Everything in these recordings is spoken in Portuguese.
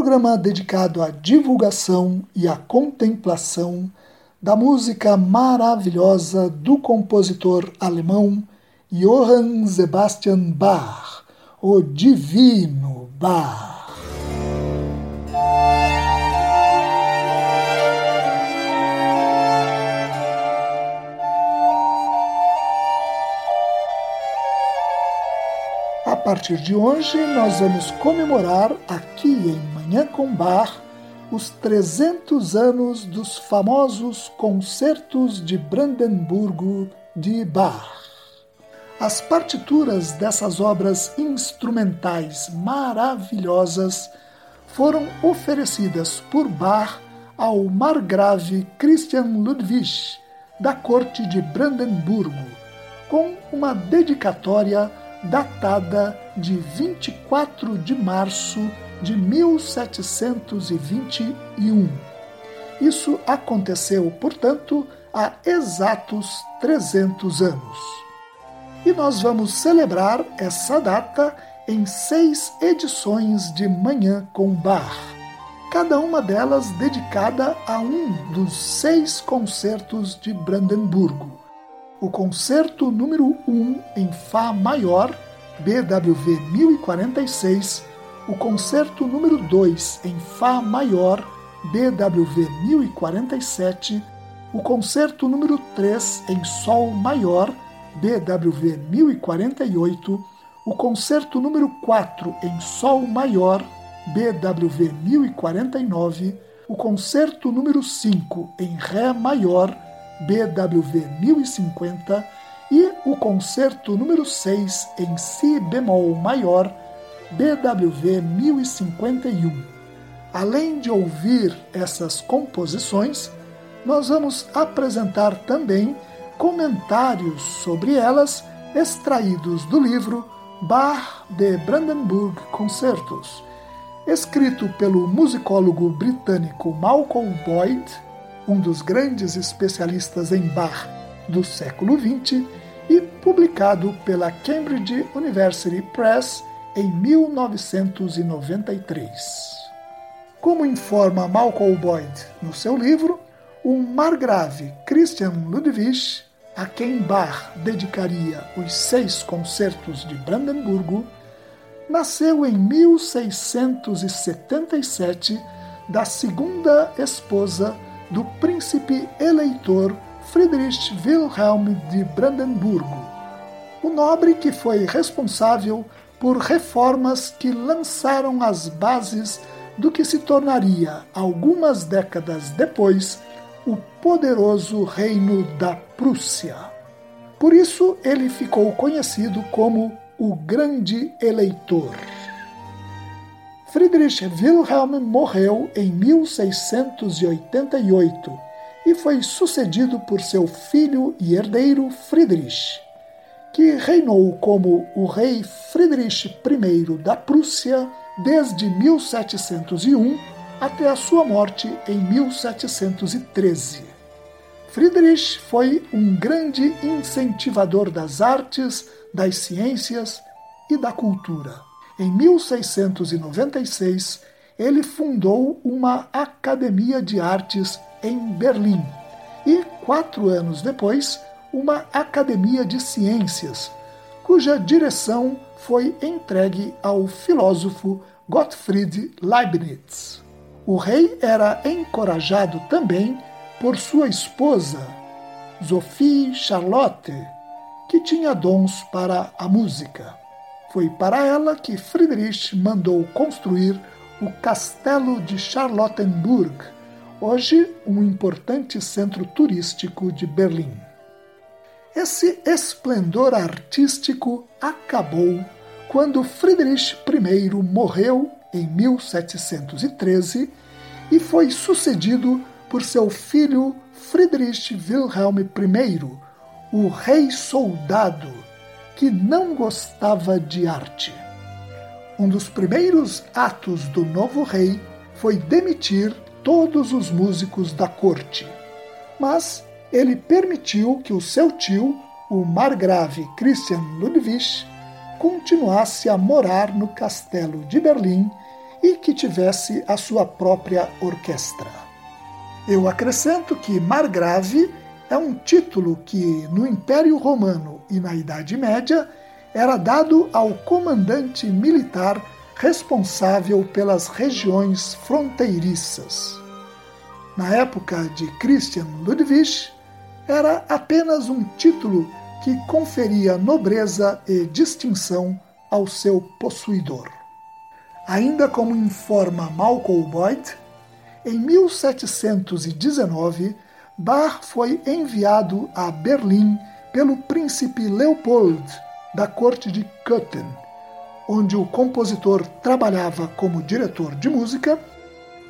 programa dedicado à divulgação e à contemplação da música maravilhosa do compositor alemão Johann Sebastian Bach, o Divino Bach. A partir de hoje, nós vamos comemorar aqui em Manhã com Bar os 300 anos dos famosos concertos de Brandemburgo de Bach. As partituras dessas obras instrumentais maravilhosas foram oferecidas por Bach ao margrave Christian Ludwig, da corte de Brandemburgo, com uma dedicatória datada de 24 de março de 1721. Isso aconteceu, portanto, há exatos 300 anos. E nós vamos celebrar essa data em seis edições de Manhã com Bar, cada uma delas dedicada a um dos seis concertos de Brandemburgo. O concerto número 1 em Fá maior, BWV 1046, o concerto número 2 em Fá maior, BWV 1047, o concerto número 3 em Sol maior, BWV 1048, o concerto número 4 em Sol maior, BWV 1049, o concerto número 5 em Ré maior, BWV 1050 e o concerto número 6 em Si bemol maior, BWV 1051. Além de ouvir essas composições, nós vamos apresentar também comentários sobre elas extraídos do livro Bar de Brandenburg Concertos, escrito pelo musicólogo britânico Malcolm Boyd, um dos grandes especialistas em bar do século XX, e publicado pela Cambridge University Press em 1993. Como informa Malcolm Boyd no seu livro, o margrave Christian Ludwig, a quem Bach dedicaria os seis concertos de Brandemburgo, nasceu em 1677 da segunda esposa do príncipe eleitor Friedrich Wilhelm de Brandemburgo, o nobre que foi responsável por reformas que lançaram as bases do que se tornaria, algumas décadas depois, o poderoso Reino da Prússia. Por isso, ele ficou conhecido como o Grande Eleitor. Friedrich Wilhelm morreu em 1688 e foi sucedido por seu filho e herdeiro Friedrich que reinou como o rei Friedrich I da Prússia desde 1701 até a sua morte em 1713. Friedrich foi um grande incentivador das artes, das ciências e da cultura. Em 1696, ele fundou uma Academia de Artes em Berlim e, quatro anos depois, uma academia de ciências, cuja direção foi entregue ao filósofo Gottfried Leibniz. O rei era encorajado também por sua esposa, Sophie Charlotte, que tinha dons para a música. Foi para ela que Friedrich mandou construir o Castelo de Charlottenburg, hoje um importante centro turístico de Berlim. Esse esplendor artístico acabou quando Friedrich I morreu em 1713 e foi sucedido por seu filho Friedrich Wilhelm I, o rei soldado, que não gostava de arte. Um dos primeiros atos do novo rei foi demitir todos os músicos da corte. Mas ele permitiu que o seu tio, o margrave Christian Ludwig, continuasse a morar no castelo de Berlim e que tivesse a sua própria orquestra. Eu acrescento que margrave é um título que, no Império Romano e na Idade Média, era dado ao comandante militar responsável pelas regiões fronteiriças. Na época de Christian Ludwig, era apenas um título que conferia nobreza e distinção ao seu possuidor. Ainda como informa Malcolm Boyd, em 1719, Bach foi enviado a Berlim pelo príncipe Leopold da corte de Köthen, onde o compositor trabalhava como diretor de música,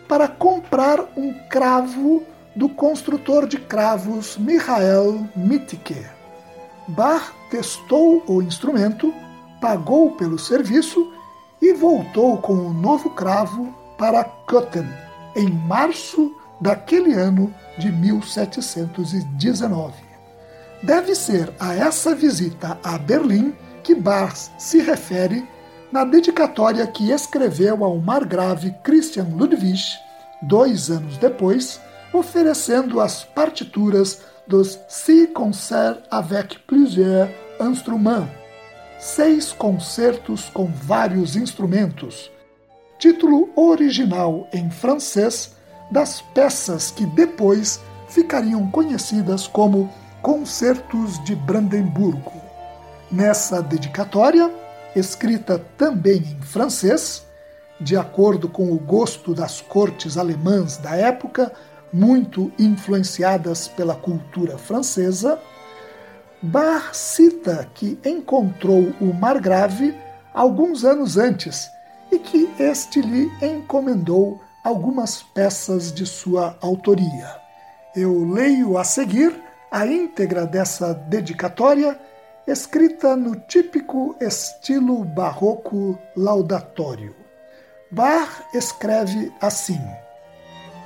para comprar um cravo do construtor de cravos Michael Mittke. Bach testou o instrumento, pagou pelo serviço e voltou com o novo cravo para Köthen em março daquele ano de 1719. Deve ser a essa visita a Berlim que Bach se refere na dedicatória que escreveu ao margrave Christian Ludwig, dois anos depois, oferecendo as partituras dos Six Concerts avec plusieurs instruments, seis concertos com vários instrumentos, título original em francês das peças que depois ficariam conhecidas como Concertos de Brandemburgo. Nessa dedicatória, escrita também em francês, de acordo com o gosto das cortes alemãs da época, muito influenciadas pela cultura francesa, Bach cita que encontrou o margrave alguns anos antes e que este lhe encomendou algumas peças de sua autoria. Eu leio a seguir a íntegra dessa dedicatória, escrita no típico estilo barroco laudatório. Bach escreve assim: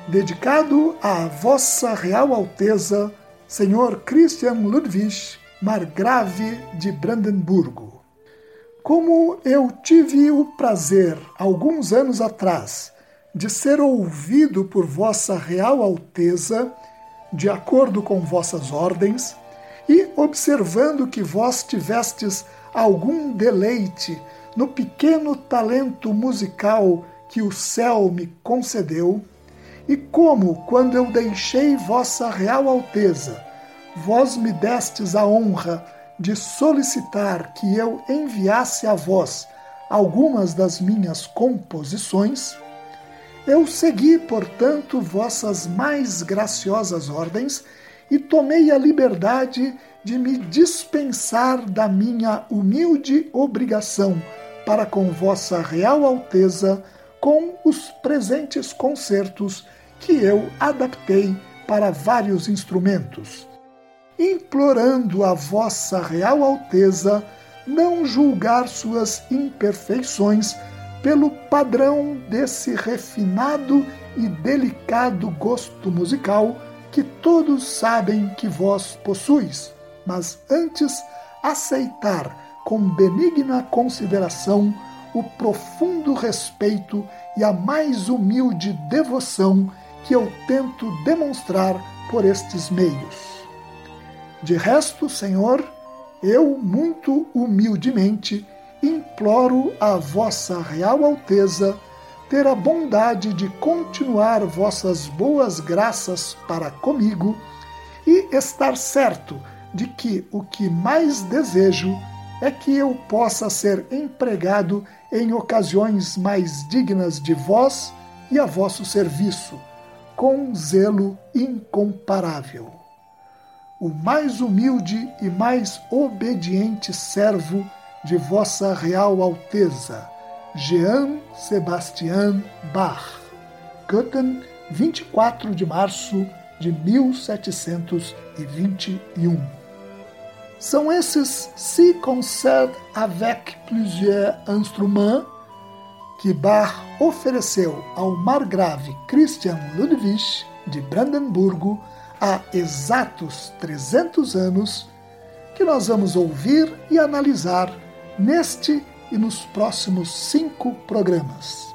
Dedicado à Vossa Real Alteza, Senhor Christian Ludwig, Margrave de Brandenburgo. Como eu tive o prazer, alguns anos atrás, de ser ouvido por Vossa Real Alteza, de acordo com vossas ordens, e observando que vós tivestes algum deleite no pequeno talento musical que o céu me concedeu, e como, quando eu deixei Vossa Real Alteza, vós me destes a honra de solicitar que eu enviasse a vós algumas das minhas composições, eu segui, portanto, vossas mais graciosas ordens e tomei a liberdade de me dispensar da minha humilde obrigação para com Vossa Real Alteza com os presentes concertos que eu adaptei para vários instrumentos, implorando a Vossa Real Alteza não julgar suas imperfeições pelo padrão desse refinado e delicado gosto musical que todos sabem que vós possuis, mas antes aceitar com benigna consideração o profundo respeito e a mais humilde devoção que eu tento demonstrar por estes meios. De resto, Senhor, eu muito humildemente imploro a vossa real alteza ter a bondade de continuar vossas boas graças para comigo e estar certo de que o que mais desejo é que eu possa ser empregado em ocasiões mais dignas de vós e a vosso serviço, com zelo incomparável. O mais humilde e mais obediente servo de Vossa Real Alteza, Jean Sebastian Bach, Köthen, 24 de março de 1721. São esses six concerts avec plusieurs instruments que Bach ofereceu ao margrave Christian Ludwig de Brandemburgo há exatos 300 anos, que nós vamos ouvir e analisar neste e nos próximos cinco programas.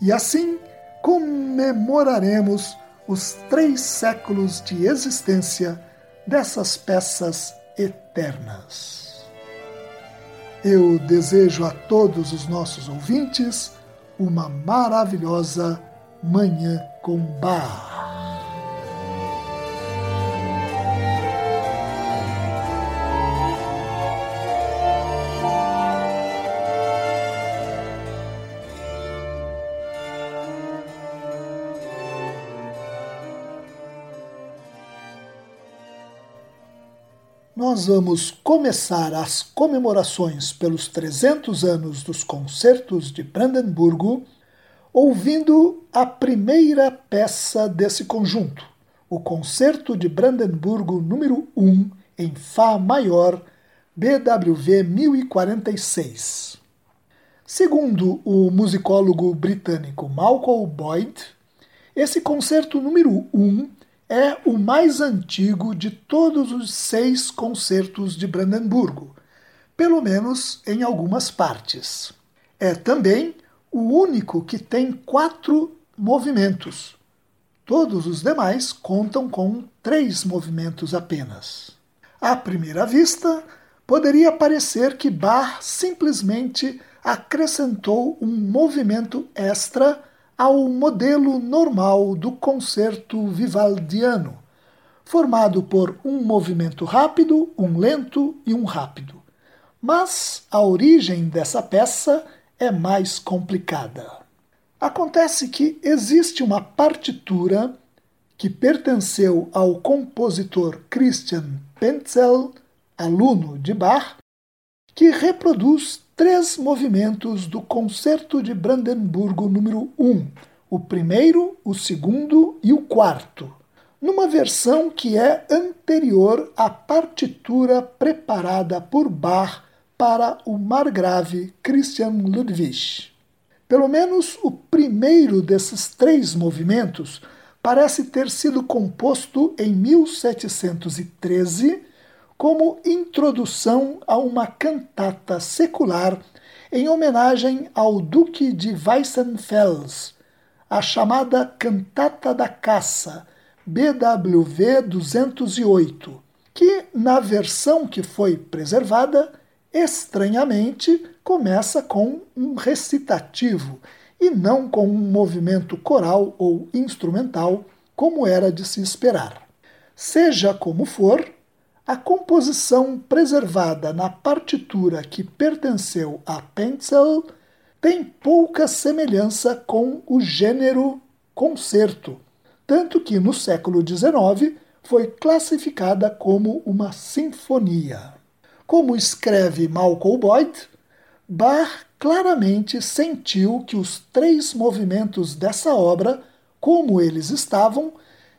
E assim comemoraremos os três séculos de existência dessas peças eternas. Eu desejo a todos os nossos ouvintes uma maravilhosa Manhã com Bar. Nós vamos começar as comemorações pelos 300 anos dos concertos de Brandemburgo ouvindo a primeira peça desse conjunto, o Concerto de Brandemburgo número 1 em Fá maior, BWV 1046. Segundo o musicólogo britânico Malcolm Boyd, esse concerto número 1 é o mais antigo de todos os seis concertos de Brandemburgo, pelo menos em algumas partes. É também o único que tem quatro movimentos. Todos os demais contam com três movimentos apenas. À primeira vista, poderia parecer que Bach simplesmente acrescentou um movimento extra ao modelo normal do concerto vivaldiano, formado por um movimento rápido, um lento e um rápido. Mas a origem dessa peça é mais complicada. Acontece que existe uma partitura que pertenceu ao compositor Christian Penzel, aluno de Bach, que reproduz três movimentos do Concerto de Brandemburgo número 1, o primeiro, o segundo e o quarto, numa versão que é anterior à partitura preparada por Bach para o margrave Christian Ludwig. Pelo menos o primeiro desses três movimentos parece ter sido composto em 1713 como introdução a uma cantata secular em homenagem ao Duque de Weissenfels, a chamada Cantata da Caça, BWV 208, que, na versão que foi preservada, estranhamente começa com um recitativo e não com um movimento coral ou instrumental, como era de se esperar. Seja como for, a composição preservada na partitura que pertenceu a Pencil tem pouca semelhança com o gênero concerto, tanto que no século XIX foi classificada como uma sinfonia. Como escreve Malcolm Boyd, Bach claramente sentiu que os três movimentos dessa obra, como eles estavam,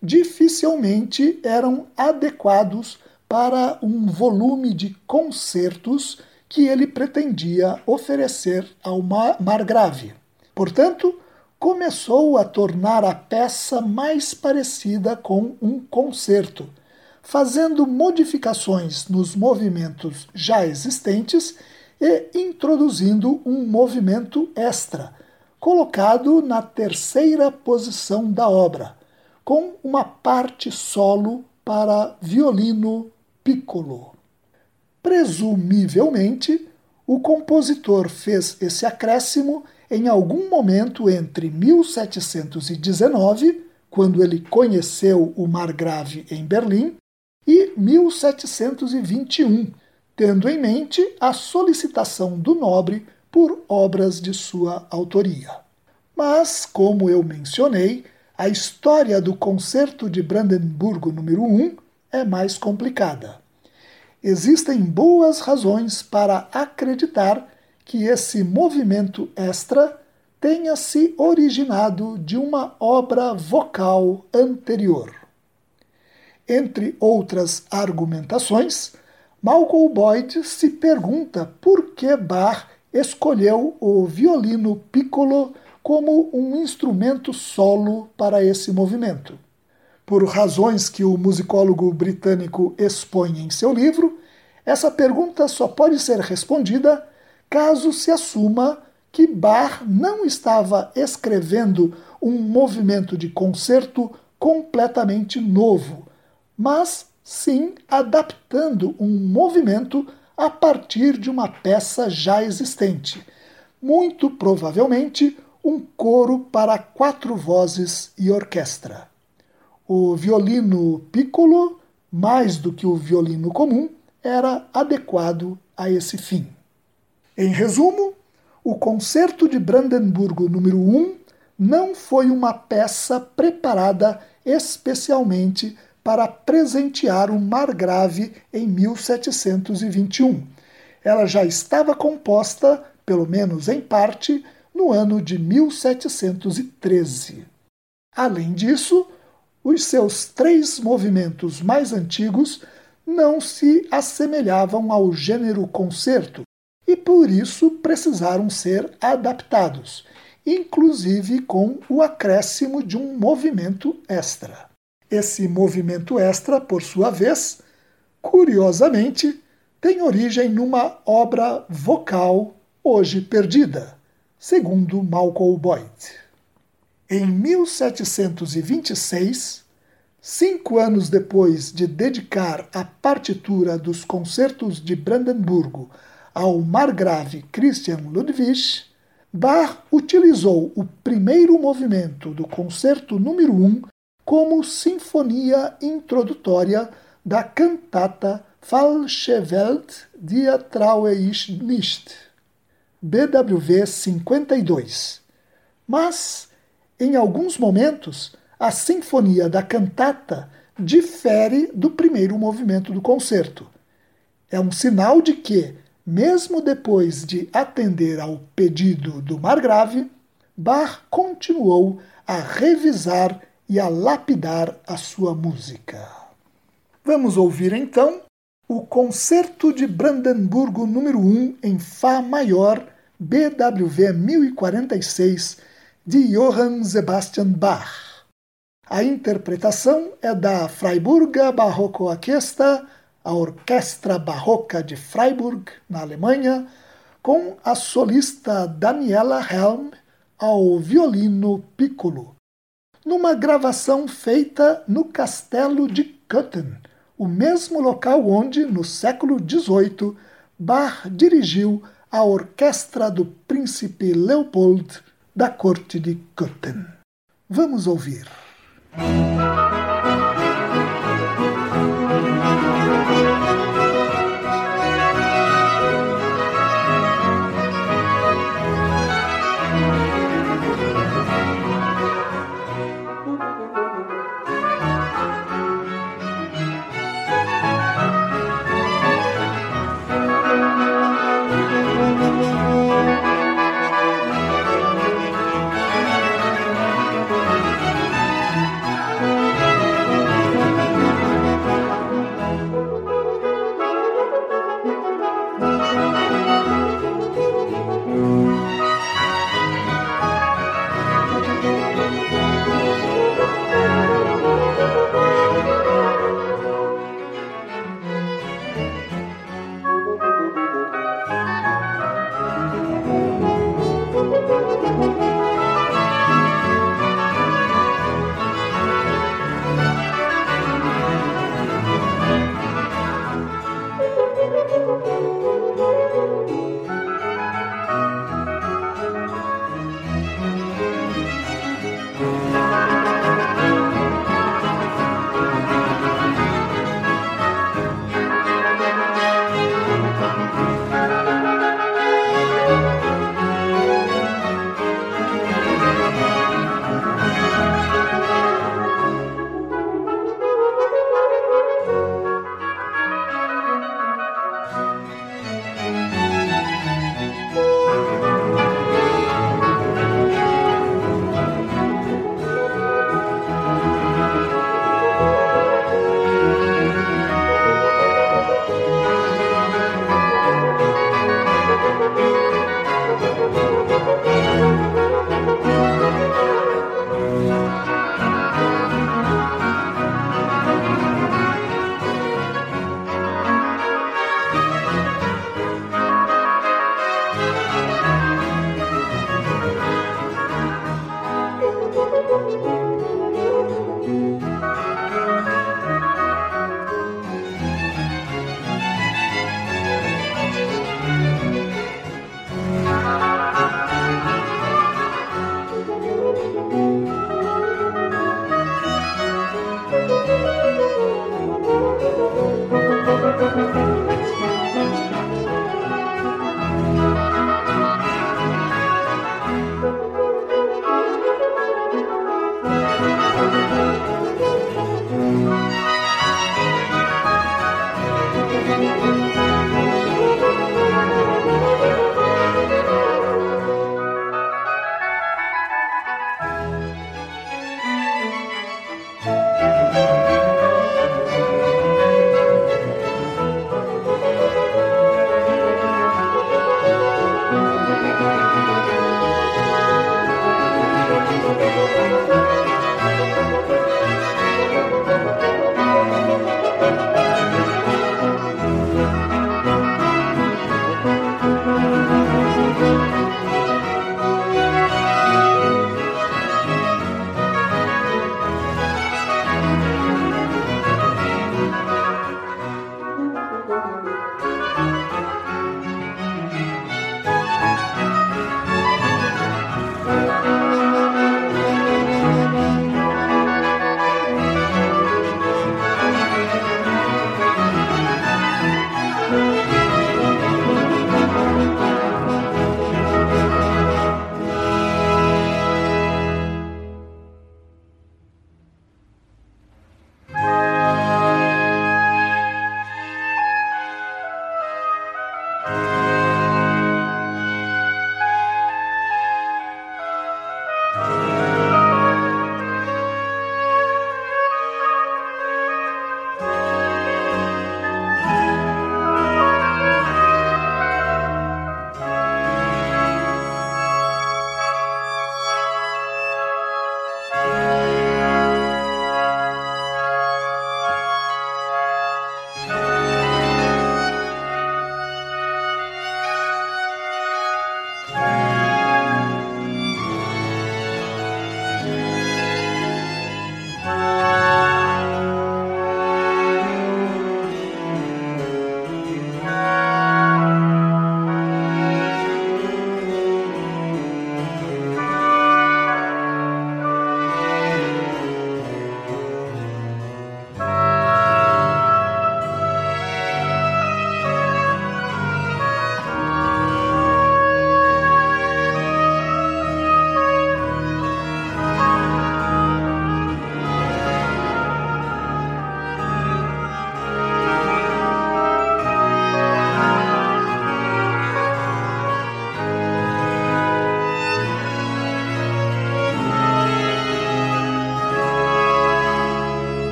dificilmente eram adequados para um volume de concertos que ele pretendia oferecer ao Margrave. Portanto, começou a tornar a peça mais parecida com um concerto, fazendo modificações nos movimentos já existentes e introduzindo um movimento extra, colocado na terceira posição da obra, com uma parte solo para violino piccolo. Presumivelmente, o compositor fez esse acréscimo em algum momento entre 1719, quando ele conheceu o Margrave em Berlim, e 1721, tendo em mente a solicitação do nobre por obras de sua autoria. Mas, como eu mencionei, a história do Concerto de Brandenburgo número 1 é mais complicada. Existem boas razões para acreditar que esse movimento extra tenha se originado de uma obra vocal anterior. Entre outras argumentações, Malcolm Boyd se pergunta por que Bach escolheu o violino piccolo como um instrumento solo para esse movimento. Por razões que o musicólogo britânico expõe em seu livro, essa pergunta só pode ser respondida caso se assuma que Bach não estava escrevendo um movimento de concerto completamente novo, mas sim adaptando um movimento a partir de uma peça já existente, muito provavelmente um coro para quatro vozes e orquestra. O violino piccolo, mais do que o violino comum, era adequado a esse fim. Em resumo, o Concerto de Brandemburgo número 1 não foi uma peça preparada especialmente para presentear o Margrave em 1721. Ela já estava composta, pelo menos em parte, no ano de 1713. Além disso, os seus três movimentos mais antigos não se assemelhavam ao gênero concerto e por isso precisaram ser adaptados, inclusive com o acréscimo de um movimento extra. Esse movimento extra, por sua vez, curiosamente, tem origem numa obra vocal hoje perdida, segundo Malcolm Boyd. Em 1726, cinco anos depois de dedicar a partitura dos concertos de Brandemburgo ao margrave Christian Ludwig, Bach utilizou o primeiro movimento do concerto número 1 como sinfonia introdutória da cantata Falsche Welt, die traue ich nicht, BWV 52. Mas, em alguns momentos, a sinfonia da cantata difere do primeiro movimento do concerto. É um sinal de que, mesmo depois de atender ao pedido do Margrave, Bach continuou a revisar e a lapidar a sua música. Vamos ouvir então o Concerto de Brandemburgo número 1 em Fá maior, BWV 1046, de Johann Sebastian Bach. A interpretação é da Freiburger Barroco Orquestra, a Orquestra Barroca de Freiburg, na Alemanha, com a solista Daniela Helm ao violino piccolo numa gravação feita no castelo de Köthen, o mesmo local onde, no século XVIII, Bach dirigiu a orquestra do príncipe Leopold da corte de Köthen. Vamos ouvir.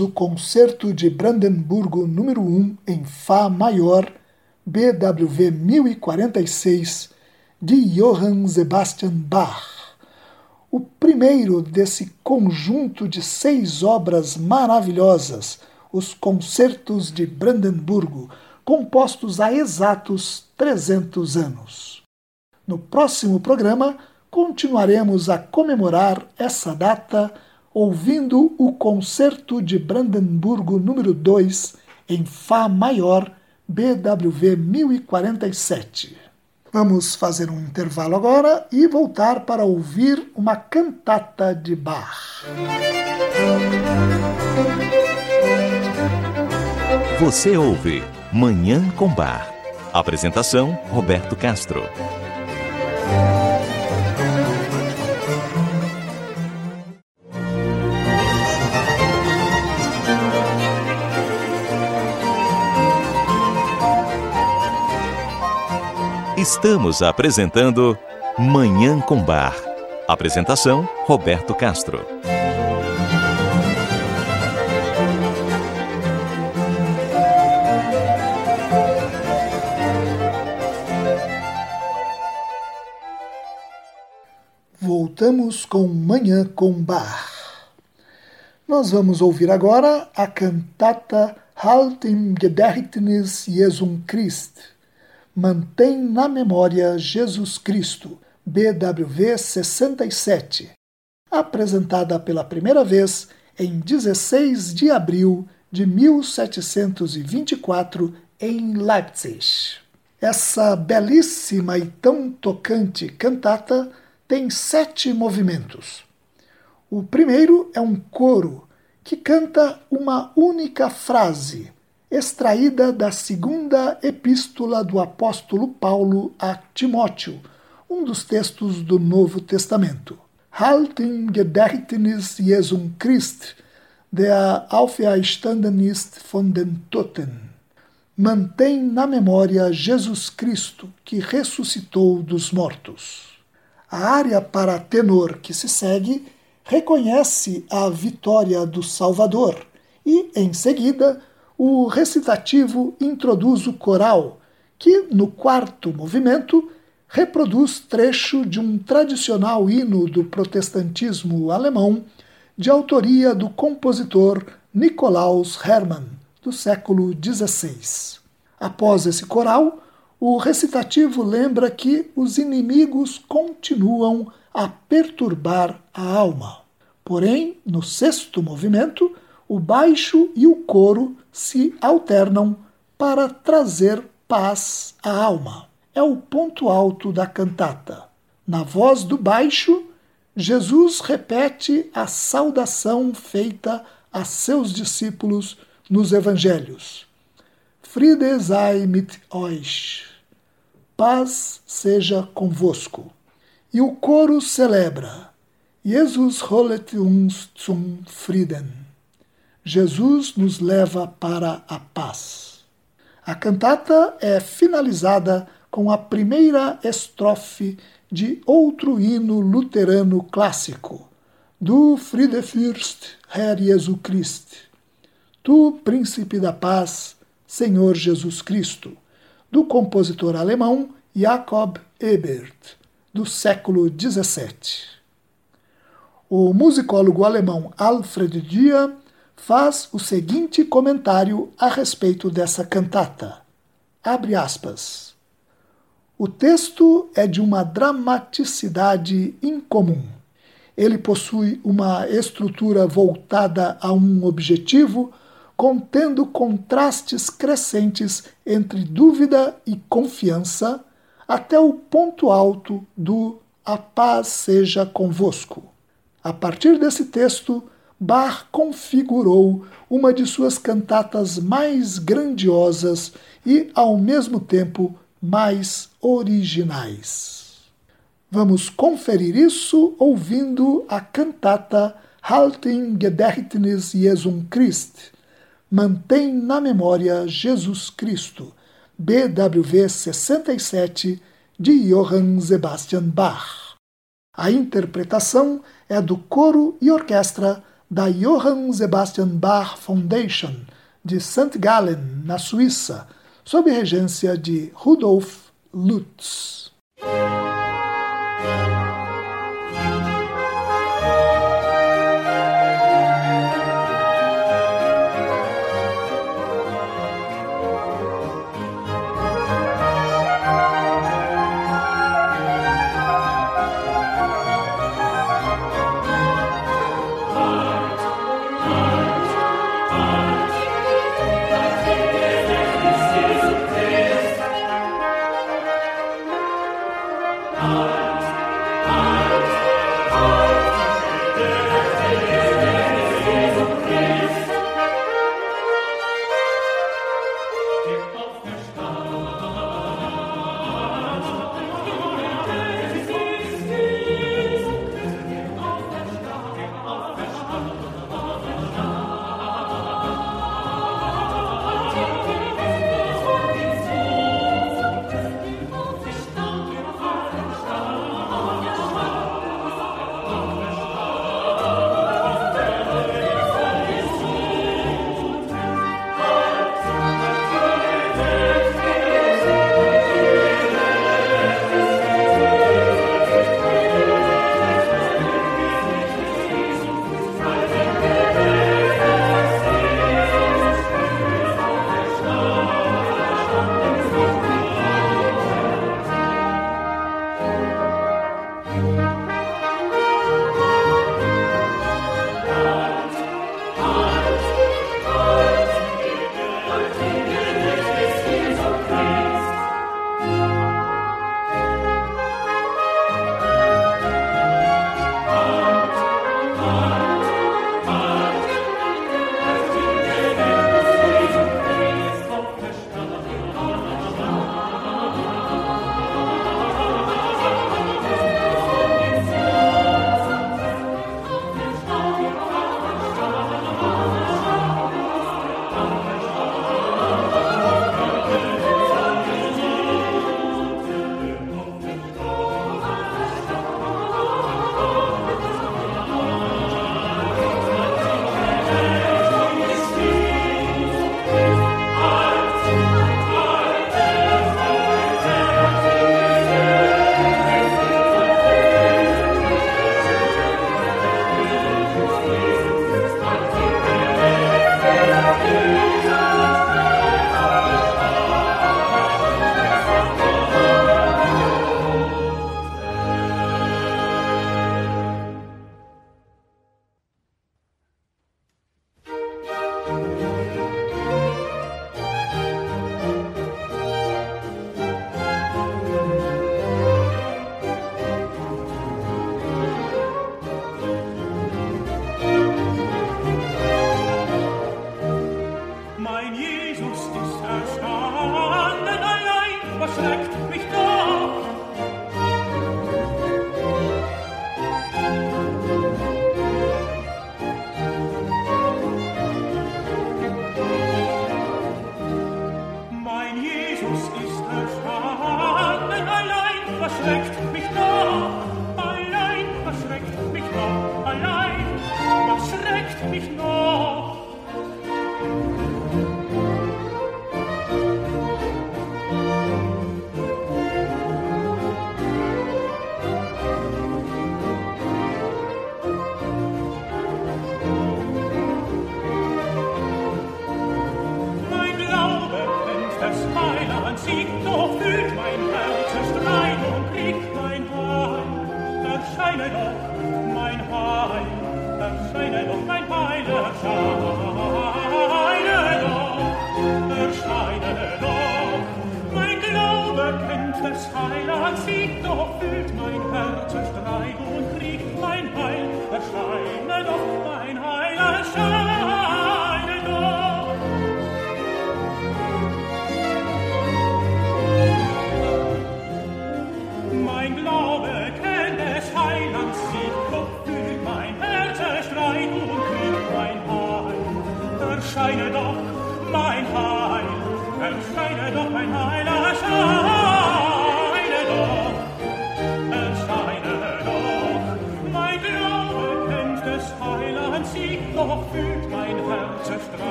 O Concerto de Brandemburgo número 1 em Fá maior, BWV 1046, de Johann Sebastian Bach. O primeiro desse conjunto de seis obras maravilhosas, os Concertos de Brandemburgo, compostos há exatos 300 anos. No próximo programa, continuaremos a comemorar essa data ouvindo o Concerto de Brandemburgo número 2 em Fá maior, BWV 1047. Vamos fazer um intervalo agora e voltar para ouvir uma cantata de Bach. Você ouve Manhã com Bar. Apresentação Roberto Castro. Estamos apresentando Manhã com Bar. Apresentação Roberto Castro. Voltamos com Manhã com Bar. Nós vamos ouvir agora a cantata Halt im Gedächtnis Jesum Christ Mantém na memória Jesus Cristo, BWV 67, apresentada pela primeira vez em 16 de abril de 1724 em Leipzig. Essa belíssima e tão tocante cantata tem sete movimentos. O primeiro é um coro que canta uma única frase extraída da segunda epístola do apóstolo Paulo a Timóteo, um dos textos do Novo Testamento. Halt im Gedächtnis Jesum Christ, der auferstanden ist von den Toten. Mantém na memória Jesus Cristo, que ressuscitou dos mortos. A área para tenor que se segue reconhece a vitória do Salvador e, em seguida, o recitativo introduz o coral, que, no quarto movimento, reproduz trecho de um tradicional hino do protestantismo alemão, de autoria do compositor Nikolaus Hermann, do século XVI. Após esse coral, o recitativo lembra que os inimigos continuam a perturbar a alma. Porém, no sexto movimento, o baixo e o coro se alternam para trazer paz à alma. É o ponto alto da cantata. Na voz do baixo, Jesus repete a saudação feita a seus discípulos nos evangelhos. Friede sei mit euch. Paz seja convosco. E o coro celebra: Jesus holet uns zum Frieden. Jesus nos leva para a paz. A cantata é finalizada com a primeira estrofe de outro hino luterano clássico, do Friedefürst Herr Jesu Christ, Tu, Príncipe da Paz, Senhor Jesus Cristo, do compositor alemão Jakob Ebert, do século XVII. O musicólogo alemão Alfred Dia faz o seguinte comentário a respeito dessa cantata. Abre aspas. O texto é de uma dramaticidade incomum. Ele possui uma estrutura voltada a um objetivo, contendo contrastes crescentes entre dúvida e confiança, até o ponto alto do A paz seja convosco. A partir desse texto, Bach configurou uma de suas cantatas mais grandiosas e, ao mesmo tempo, mais originais. Vamos conferir isso ouvindo a cantata Halten Gedächtnis Jesum Christ, Mantém na memória Jesus Cristo, BWV 67, de Johann Sebastian Bach. A interpretação é do coro e orquestra da Johann Sebastian Bach Foundation de St. Gallen, na Suíça, sob regência de Rudolf Lutz.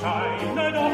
scheinen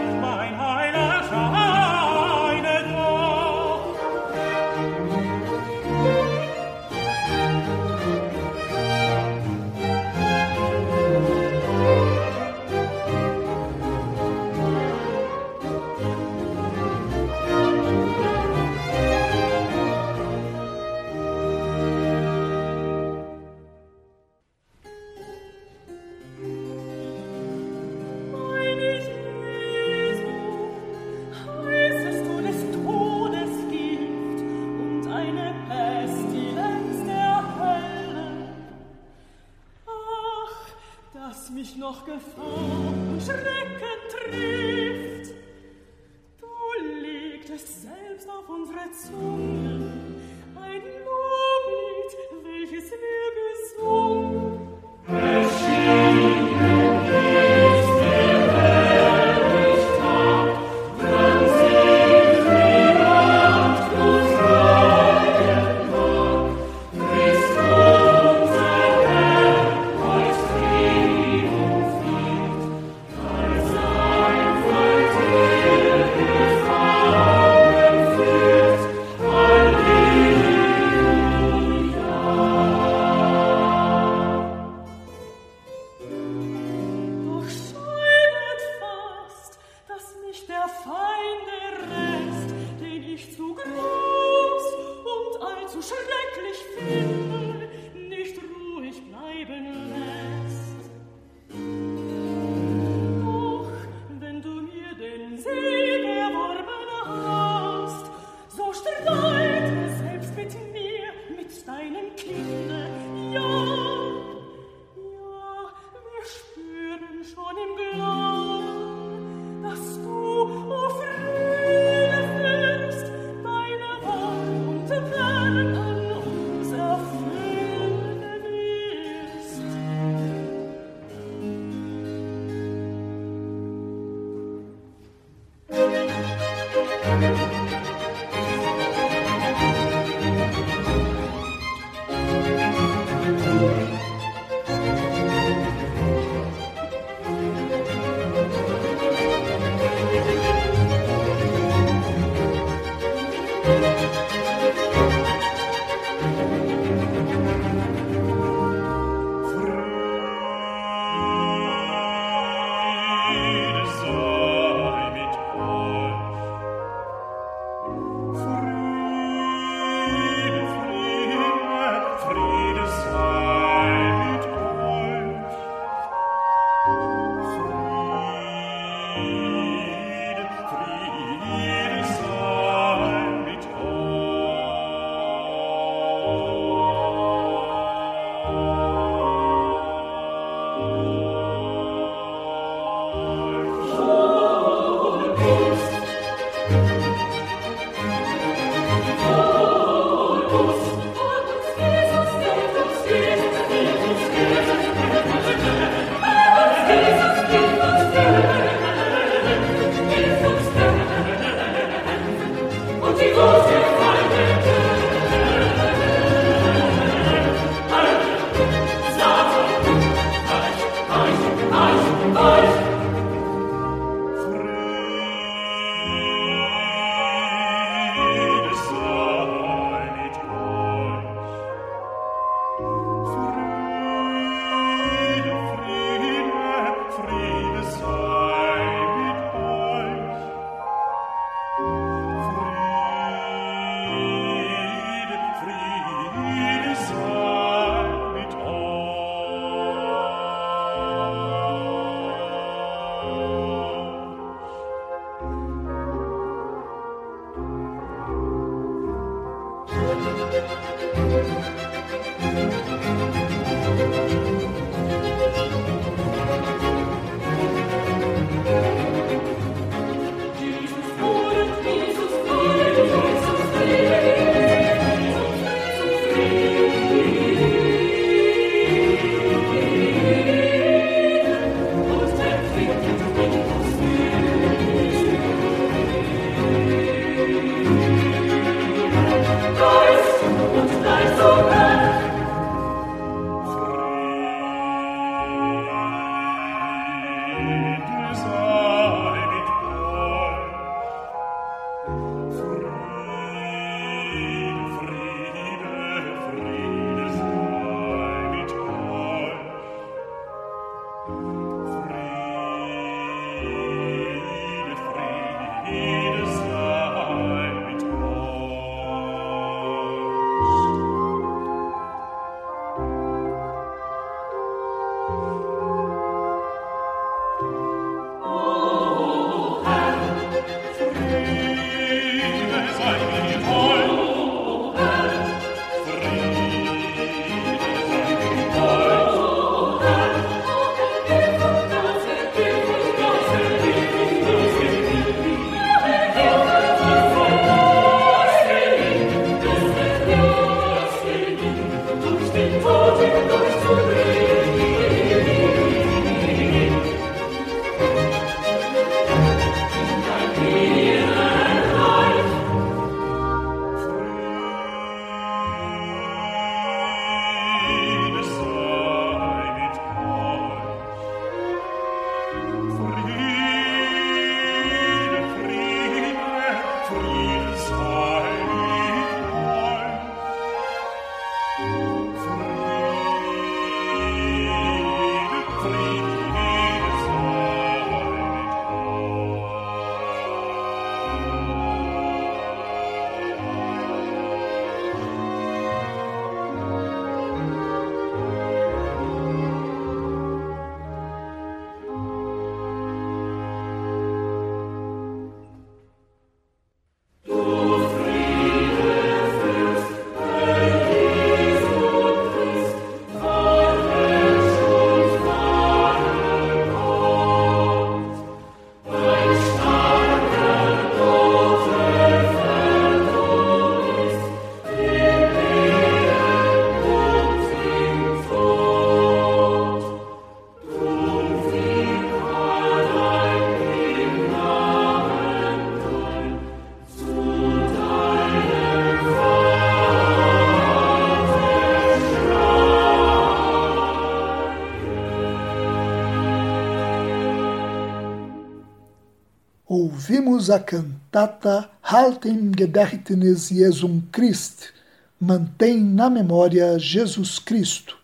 a cantata Halt im Gedächtnis Jesum Christ, Mantém na Memória Jesus Cristo,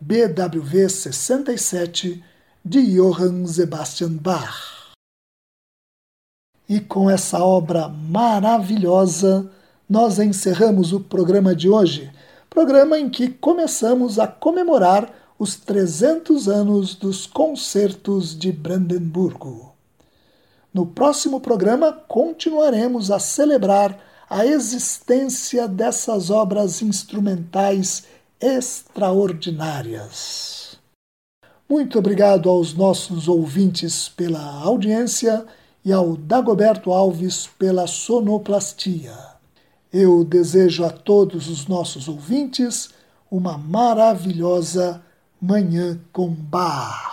BWV 67, de Johann Sebastian Bach. E com essa obra maravilhosa, nós encerramos o programa de hoje, programa em que começamos a comemorar os 300 anos dos concertos de Brandemburgo. No próximo programa, continuaremos a celebrar a existência dessas obras instrumentais extraordinárias. Muito obrigado aos nossos ouvintes pela audiência e ao Dagoberto Alves pela sonoplastia. Eu desejo a todos os nossos ouvintes uma maravilhosa Manhã com Bar.